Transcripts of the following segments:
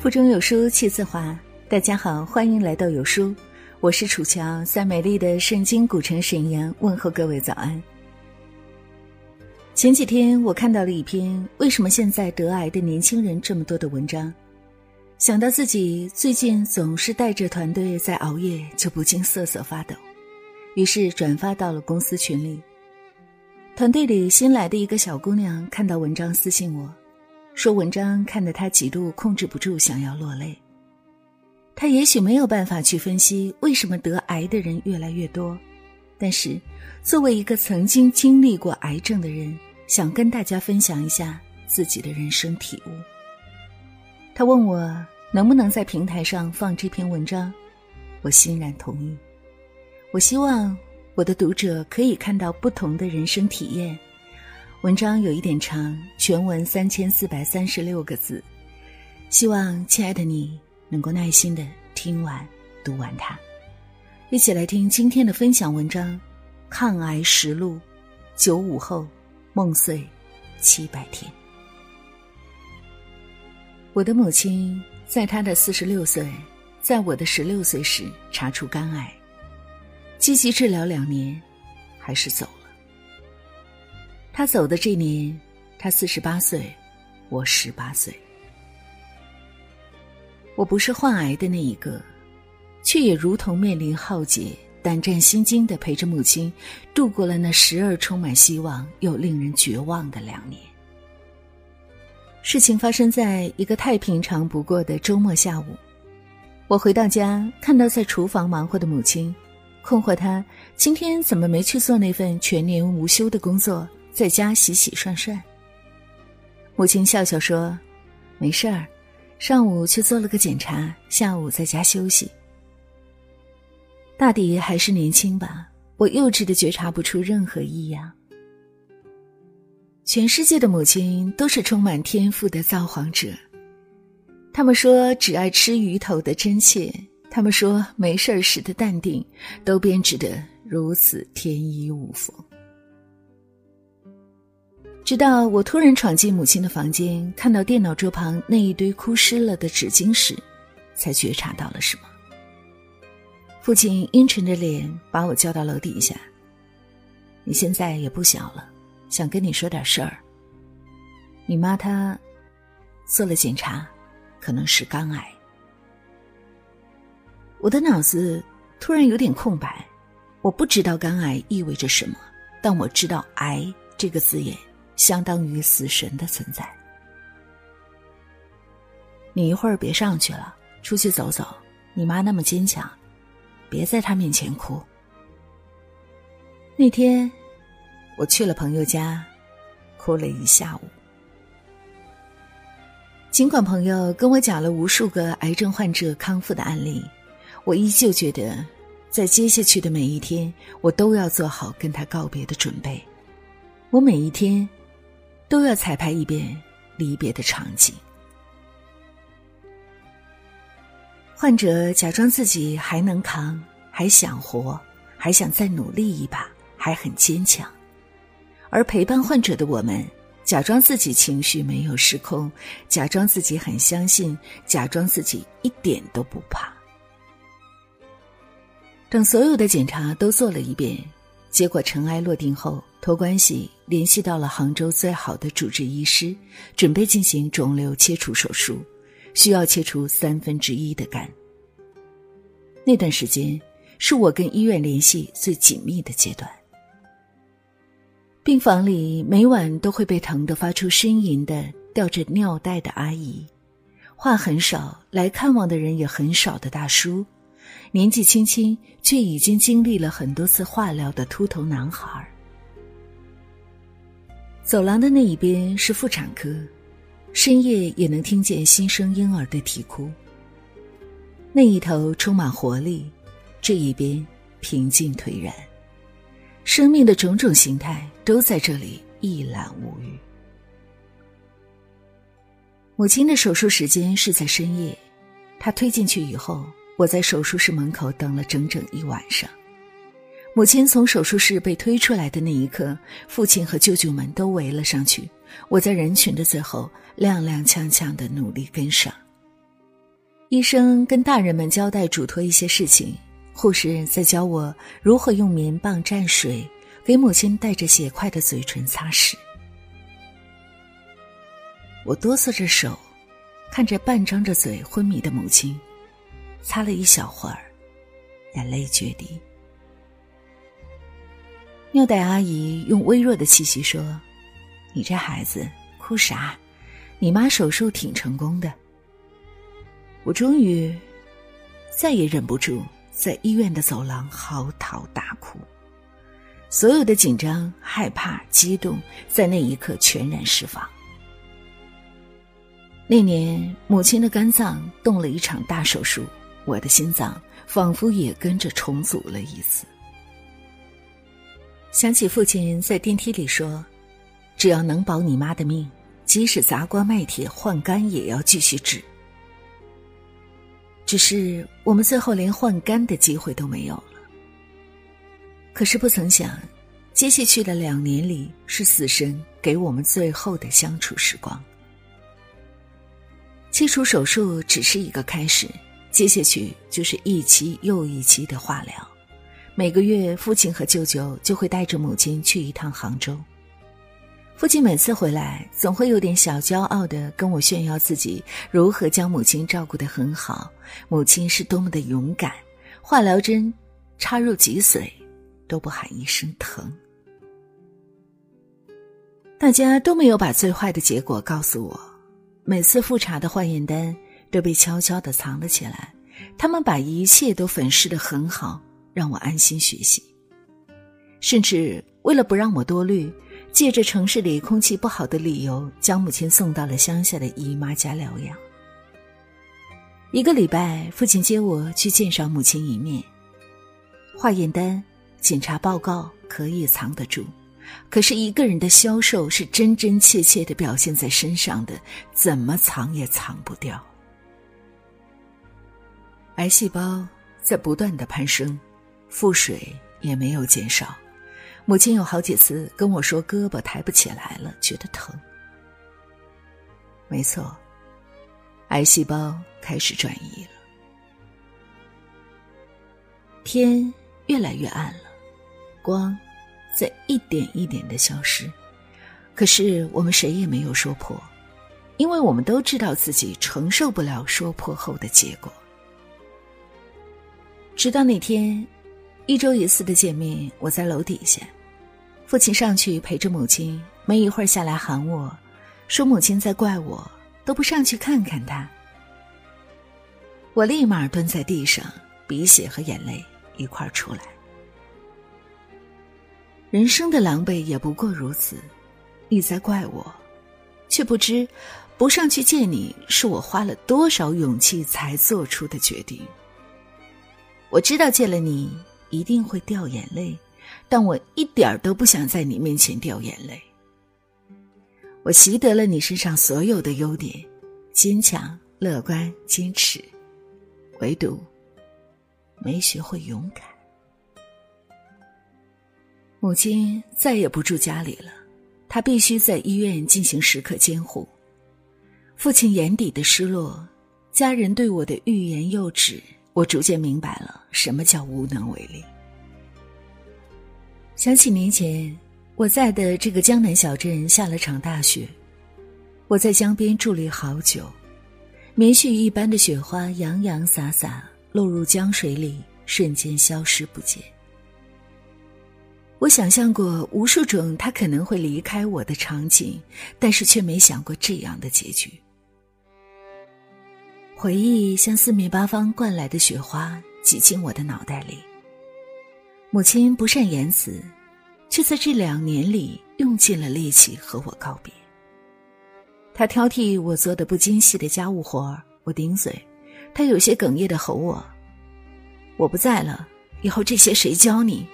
腹中有书气自华。大家好，欢迎来到有书，我是楚乔，在美丽的圣经古城沈阳问候各位早安。前几天我看到了一篇为什么现在得癌的年轻人这么多的文章，想到自己最近总是带着团队在熬夜，就不禁瑟瑟发抖，于是转发到了公司群里。团队里新来的一个小姑娘看到文章私信我。说文章看得他几度控制不住想要落泪。他也许没有办法去分析为什么得癌的人越来越多，但是作为一个曾经经历过癌症的人，想跟大家分享一下自己的人生体悟。他问我能不能在平台上放这篇文章，我欣然同意。我希望我的读者可以看到不同的人生体验。文章有一点长，全文三千四百三十六个字，希望亲爱的你能够耐心的听完、读完它。一起来听今天的分享文章《抗癌实录》，九五后梦碎七百天。我的母亲在她的四十六岁，在我的十六岁时查出肝癌，积极治疗两年，还是走。他走的这年，他四十八岁，我十八岁。我不是患癌的那一个，却也如同面临浩劫，胆战心惊的陪着母亲度过了那时而充满希望又令人绝望的两年。事情发生在一个太平常不过的周末下午，我回到家，看到在厨房忙活的母亲，困惑她今天怎么没去做那份全年无休的工作。在家洗洗涮涮。母亲笑笑说：“没事儿，上午去做了个检查，下午在家休息。大抵还是年轻吧，我幼稚的觉察不出任何异样。全世界的母亲都是充满天赋的造谎者。他们说只爱吃鱼头的真切，他们说没事儿时的淡定，都编织的如此天衣无缝。”直到我突然闯进母亲的房间，看到电脑桌旁那一堆哭湿了的纸巾时，才觉察到了什么。父亲阴沉着脸把我叫到楼底下：“你现在也不小了，想跟你说点事儿。你妈她做了检查，可能是肝癌。”我的脑子突然有点空白，我不知道肝癌意味着什么，但我知道“癌”这个字眼。相当于死神的存在。你一会儿别上去了，出去走走。你妈那么坚强，别在她面前哭。那天，我去了朋友家，哭了一下午。尽管朋友跟我讲了无数个癌症患者康复的案例，我依旧觉得，在接下去的每一天，我都要做好跟他告别的准备。我每一天。都要彩排一遍离别的场景。患者假装自己还能扛，还想活，还想再努力一把，还很坚强；而陪伴患者的我们，假装自己情绪没有失控，假装自己很相信，假装自己一点都不怕。等所有的检查都做了一遍，结果尘埃落定后。托关系联系到了杭州最好的主治医师，准备进行肿瘤切除手术，需要切除三分之一的肝。那段时间是我跟医院联系最紧密的阶段。病房里每晚都会被疼得发出呻吟的吊着尿袋的阿姨，话很少来看望的人也很少的大叔，年纪轻轻却已经经历了很多次化疗的秃头男孩。走廊的那一边是妇产科，深夜也能听见新生婴儿的啼哭。那一头充满活力，这一边平静颓然，生命的种种形态都在这里一览无余。母亲的手术时间是在深夜，她推进去以后，我在手术室门口等了整整一晚上。母亲从手术室被推出来的那一刻，父亲和舅舅们都围了上去。我在人群的最后踉踉跄跄的努力跟上。医生跟大人们交代嘱托一些事情，护士在教我如何用棉棒蘸水给母亲带着血块的嘴唇擦拭。我哆嗦着手，看着半张着嘴昏迷的母亲，擦了一小会儿，眼泪决堤。尿袋阿姨用微弱的气息说：“你这孩子哭啥？你妈手术挺成功的。”我终于再也忍不住，在医院的走廊嚎啕大哭，所有的紧张、害怕、激动，在那一刻全然释放。那年，母亲的肝脏动了一场大手术，我的心脏仿佛也跟着重组了一次。想起父亲在电梯里说：“只要能保你妈的命，即使砸锅卖铁换肝也要继续治。”只是我们最后连换肝的机会都没有了。可是不曾想，接下去的两年里是死神给我们最后的相处时光。切除手术只是一个开始，接下去就是一期又一期的化疗。每个月，父亲和舅舅就会带着母亲去一趟杭州。父亲每次回来，总会有点小骄傲的跟我炫耀自己如何将母亲照顾得很好，母亲是多么的勇敢，化疗针插入脊髓都不喊一声疼。大家都没有把最坏的结果告诉我，每次复查的化验单都被悄悄的藏了起来，他们把一切都粉饰的很好，让我安心学习，甚至为了不让我多虑。借着城市里空气不好的理由，将母亲送到了乡下的姨妈家疗养。一个礼拜，父亲接我去见上母亲一面。化验单、检查报告可以藏得住，可是一个人的消瘦是真真切切的表现在身上的，怎么藏也藏不掉。癌细胞在不断的攀升，腹水也没有减少。母亲有好几次跟我说胳膊抬不起来了，觉得疼。没错，癌细胞开始转移了。天越来越暗了，光在一点一点的消失。可是我们谁也没有说破，因为我们都知道自己承受不了说破后的结果。直到那天，一周一次的见面，我在楼底下。父亲上去陪着母亲，没一会儿下来喊我，说母亲在怪我，都不上去看看他。我立马蹲在地上，鼻血和眼泪一块儿出来。人生的狼狈也不过如此，你在怪我，却不知不上去见你是我花了多少勇气才做出的决定。我知道见了你一定会掉眼泪。但我一点儿都不想在你面前掉眼泪。我习得了你身上所有的优点，坚强、乐观、坚持，唯独没学会勇敢。母亲再也不住家里了，她必须在医院进行时刻监护。父亲眼底的失落，家人对我的欲言又止，我逐渐明白了什么叫无能为力。想起年前我在的这个江南小镇下了场大雪，我在江边伫立好久，棉絮一般的雪花洋洋洒洒落入江水里，瞬间消失不见。我想象过无数种他可能会离开我的场景，但是却没想过这样的结局。回忆像四面八方灌来的雪花挤进我的脑袋里。母亲不善言辞，却在这两年里用尽了力气和我告别。他挑剔我做的不精细的家务活儿我顶嘴，他有些哽咽的吼我：“我不在了，以后这些谁教你？”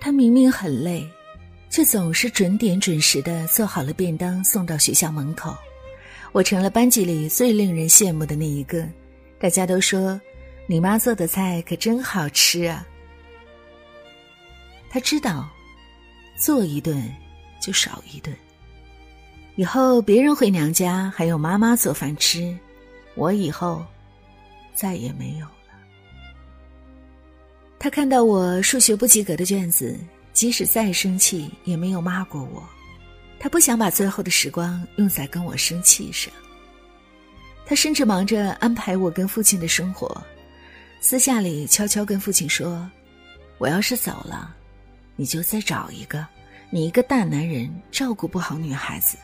他明明很累，却总是准点准时的做好了便当送到学校门口。我成了班级里最令人羡慕的那一个，大家都说。你妈做的菜可真好吃啊！他知道，做一顿就少一顿。以后别人回娘家还有妈妈做饭吃，我以后再也没有了。他看到我数学不及格的卷子，即使再生气，也没有骂过我。他不想把最后的时光用在跟我生气上。他甚至忙着安排我跟父亲的生活，私下里悄悄跟父亲说：“我要是走了，你就再找一个。你一个大男人照顾不好女孩子。”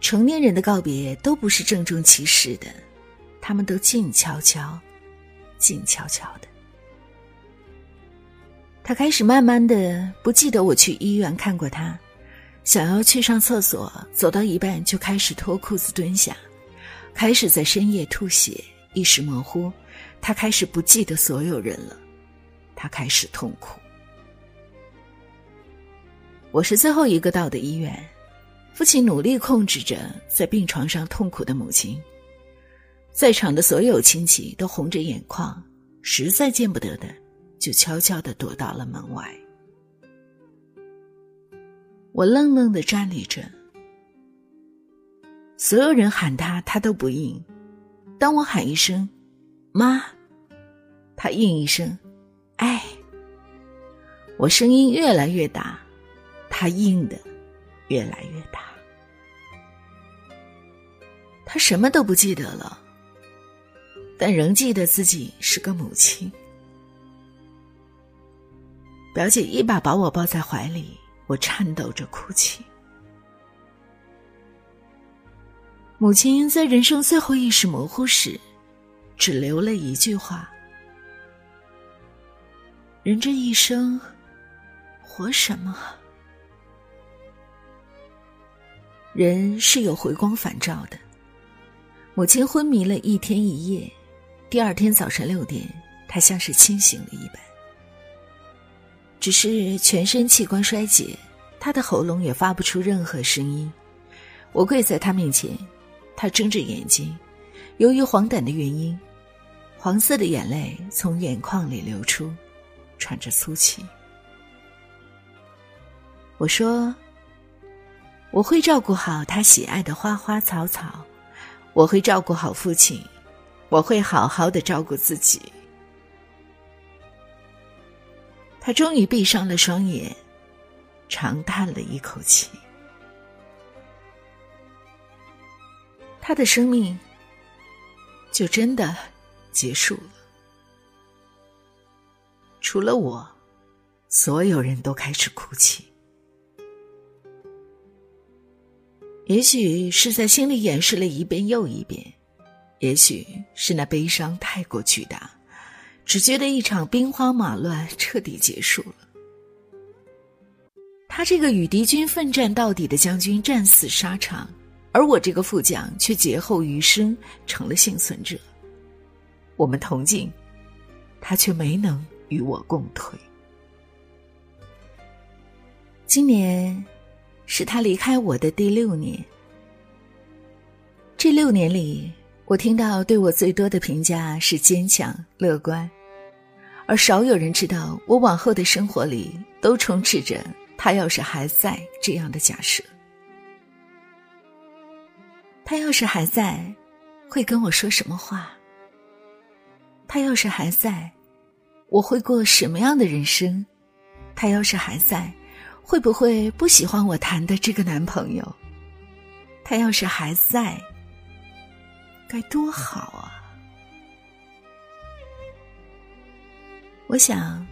成年人的告别都不是郑重其事的，他们都静悄悄、静悄悄的。他开始慢慢的不记得我去医院看过他。想要去上厕所，走到一半就开始脱裤子蹲下，开始在深夜吐血，意识模糊。他开始不记得所有人了，他开始痛苦。我是最后一个到的医院，父亲努力控制着在病床上痛苦的母亲，在场的所有亲戚都红着眼眶，实在见不得的，就悄悄的躲到了门外。我愣愣的站立着，所有人喊他，他都不应。当我喊一声“妈”，他应一声“哎”。我声音越来越大，他应的越来越大。他什么都不记得了，但仍记得自己是个母亲。表姐一把把我抱在怀里。我颤抖着哭泣。母亲在人生最后意识模糊时，只留了一句话：“人这一生，活什么？人是有回光返照的。”母亲昏迷了一天一夜，第二天早晨六点，她像是清醒了一般。只是全身器官衰竭，他的喉咙也发不出任何声音。我跪在他面前，他睁着眼睛，由于黄疸的原因，黄色的眼泪从眼眶里流出，喘着粗气。我说：“我会照顾好他喜爱的花花草草，我会照顾好父亲，我会好好的照顾自己。”他终于闭上了双眼，长叹了一口气。他的生命就真的结束了。除了我，所有人都开始哭泣。也许是在心里掩饰了一遍又一遍，也许是那悲伤太过巨大。只觉得一场兵荒马乱彻底结束了。他这个与敌军奋战到底的将军战死沙场，而我这个副将却劫后余生成了幸存者。我们同进，他却没能与我共退。今年是他离开我的第六年。这六年里，我听到对我最多的评价是坚强乐观。而少有人知道，我往后的生活里都充斥着他要是还在这样的假设。他要是还在，会跟我说什么话？他要是还在，我会过什么样的人生？他要是还在，会不会不喜欢我谈的这个男朋友？他要是还在，该多好啊！我想，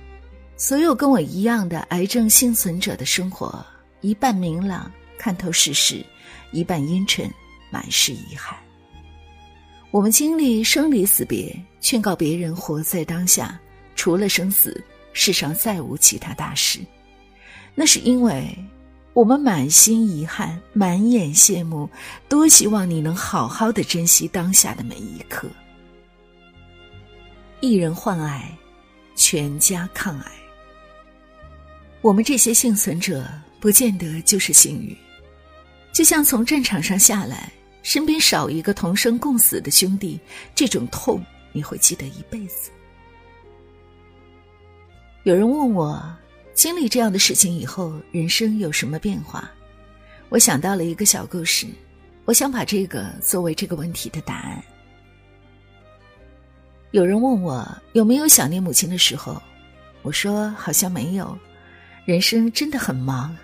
所有跟我一样的癌症幸存者的生活，一半明朗看透世事，一半阴沉满是遗憾。我们经历生离死别，劝告别人活在当下，除了生死，世上再无其他大事。那是因为我们满心遗憾，满眼羡慕，多希望你能好好的珍惜当下的每一刻。一人患癌。全家抗癌，我们这些幸存者不见得就是幸运，就像从战场上下来，身边少一个同生共死的兄弟，这种痛你会记得一辈子。有人问我，经历这样的事情以后，人生有什么变化？我想到了一个小故事，我想把这个作为这个问题的答案。有人问我有没有想念母亲的时候，我说好像没有，人生真的很忙。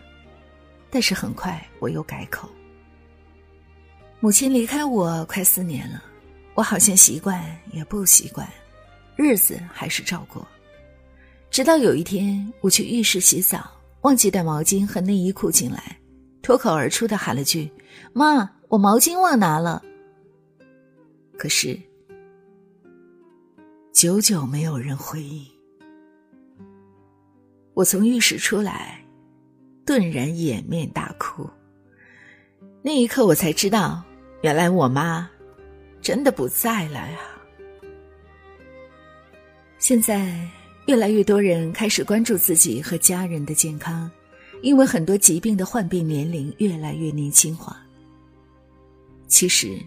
但是很快我又改口。母亲离开我快四年了，我好像习惯也不习惯，日子还是照过。直到有一天，我去浴室洗澡，忘记带毛巾和内衣裤进来，脱口而出的喊了句：“妈，我毛巾忘拿了。”可是。久久没有人回应。我从浴室出来，顿然掩面大哭。那一刻，我才知道，原来我妈真的不在了呀。现在，越来越多人开始关注自己和家人的健康，因为很多疾病的患病年龄越来越年轻化。其实，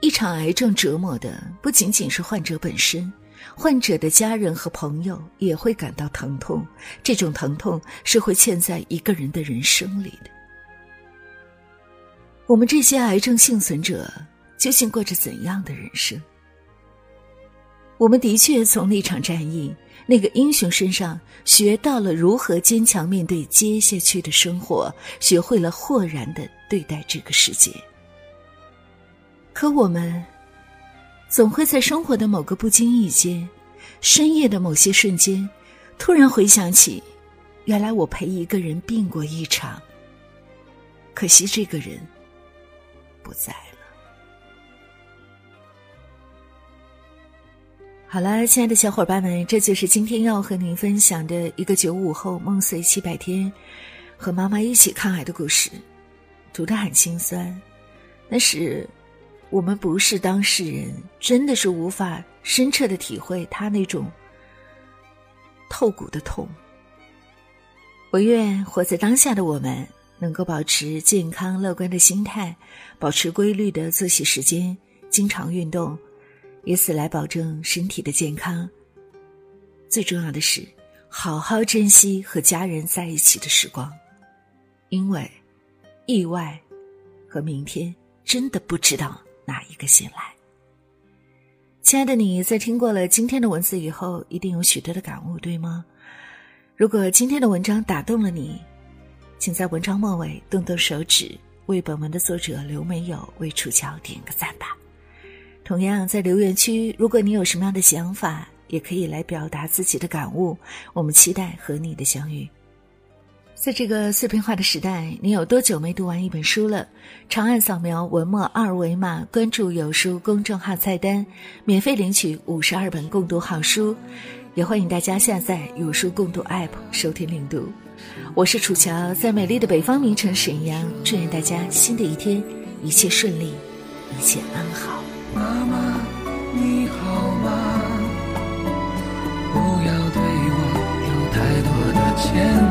一场癌症折磨的不仅仅是患者本身。患者的家人和朋友也会感到疼痛，这种疼痛是会嵌在一个人的人生里的。我们这些癌症幸存者究竟过着怎样的人生？我们的确从那场战役那个英雄身上学到了如何坚强面对接下去的生活，学会了豁然的对待这个世界。可我们。总会在生活的某个不经意间，深夜的某些瞬间，突然回想起，原来我陪一个人病过一场。可惜这个人不在了。好了，亲爱的小伙伴们，这就是今天要和您分享的一个九五后梦碎七百天，和妈妈一起抗癌的故事，读的很心酸，但是。我们不是当事人，真的是无法深彻的体会他那种透骨的痛。我愿活在当下的我们，能够保持健康乐观的心态，保持规律的作息时间，经常运动，以此来保证身体的健康。最重要的是，好好珍惜和家人在一起的时光，因为意外和明天真的不知道。哪一个先来？亲爱的你，在听过了今天的文字以后，一定有许多的感悟，对吗？如果今天的文章打动了你，请在文章末尾动动手指，为本文的作者刘美友为楚乔点个赞吧。同样，在留言区，如果你有什么样的想法，也可以来表达自己的感悟。我们期待和你的相遇。在这个碎片化的时代，你有多久没读完一本书了？长按扫描文末二维码，关注“有书”公众号菜单，免费领取五十二本共读好书。也欢迎大家下载“有书共读 ”App 收听领读。我是楚乔，在美丽的北方名城沈阳，祝愿大家新的一天一切顺利，一切安好。妈妈，你好吗？不要对我有太多的牵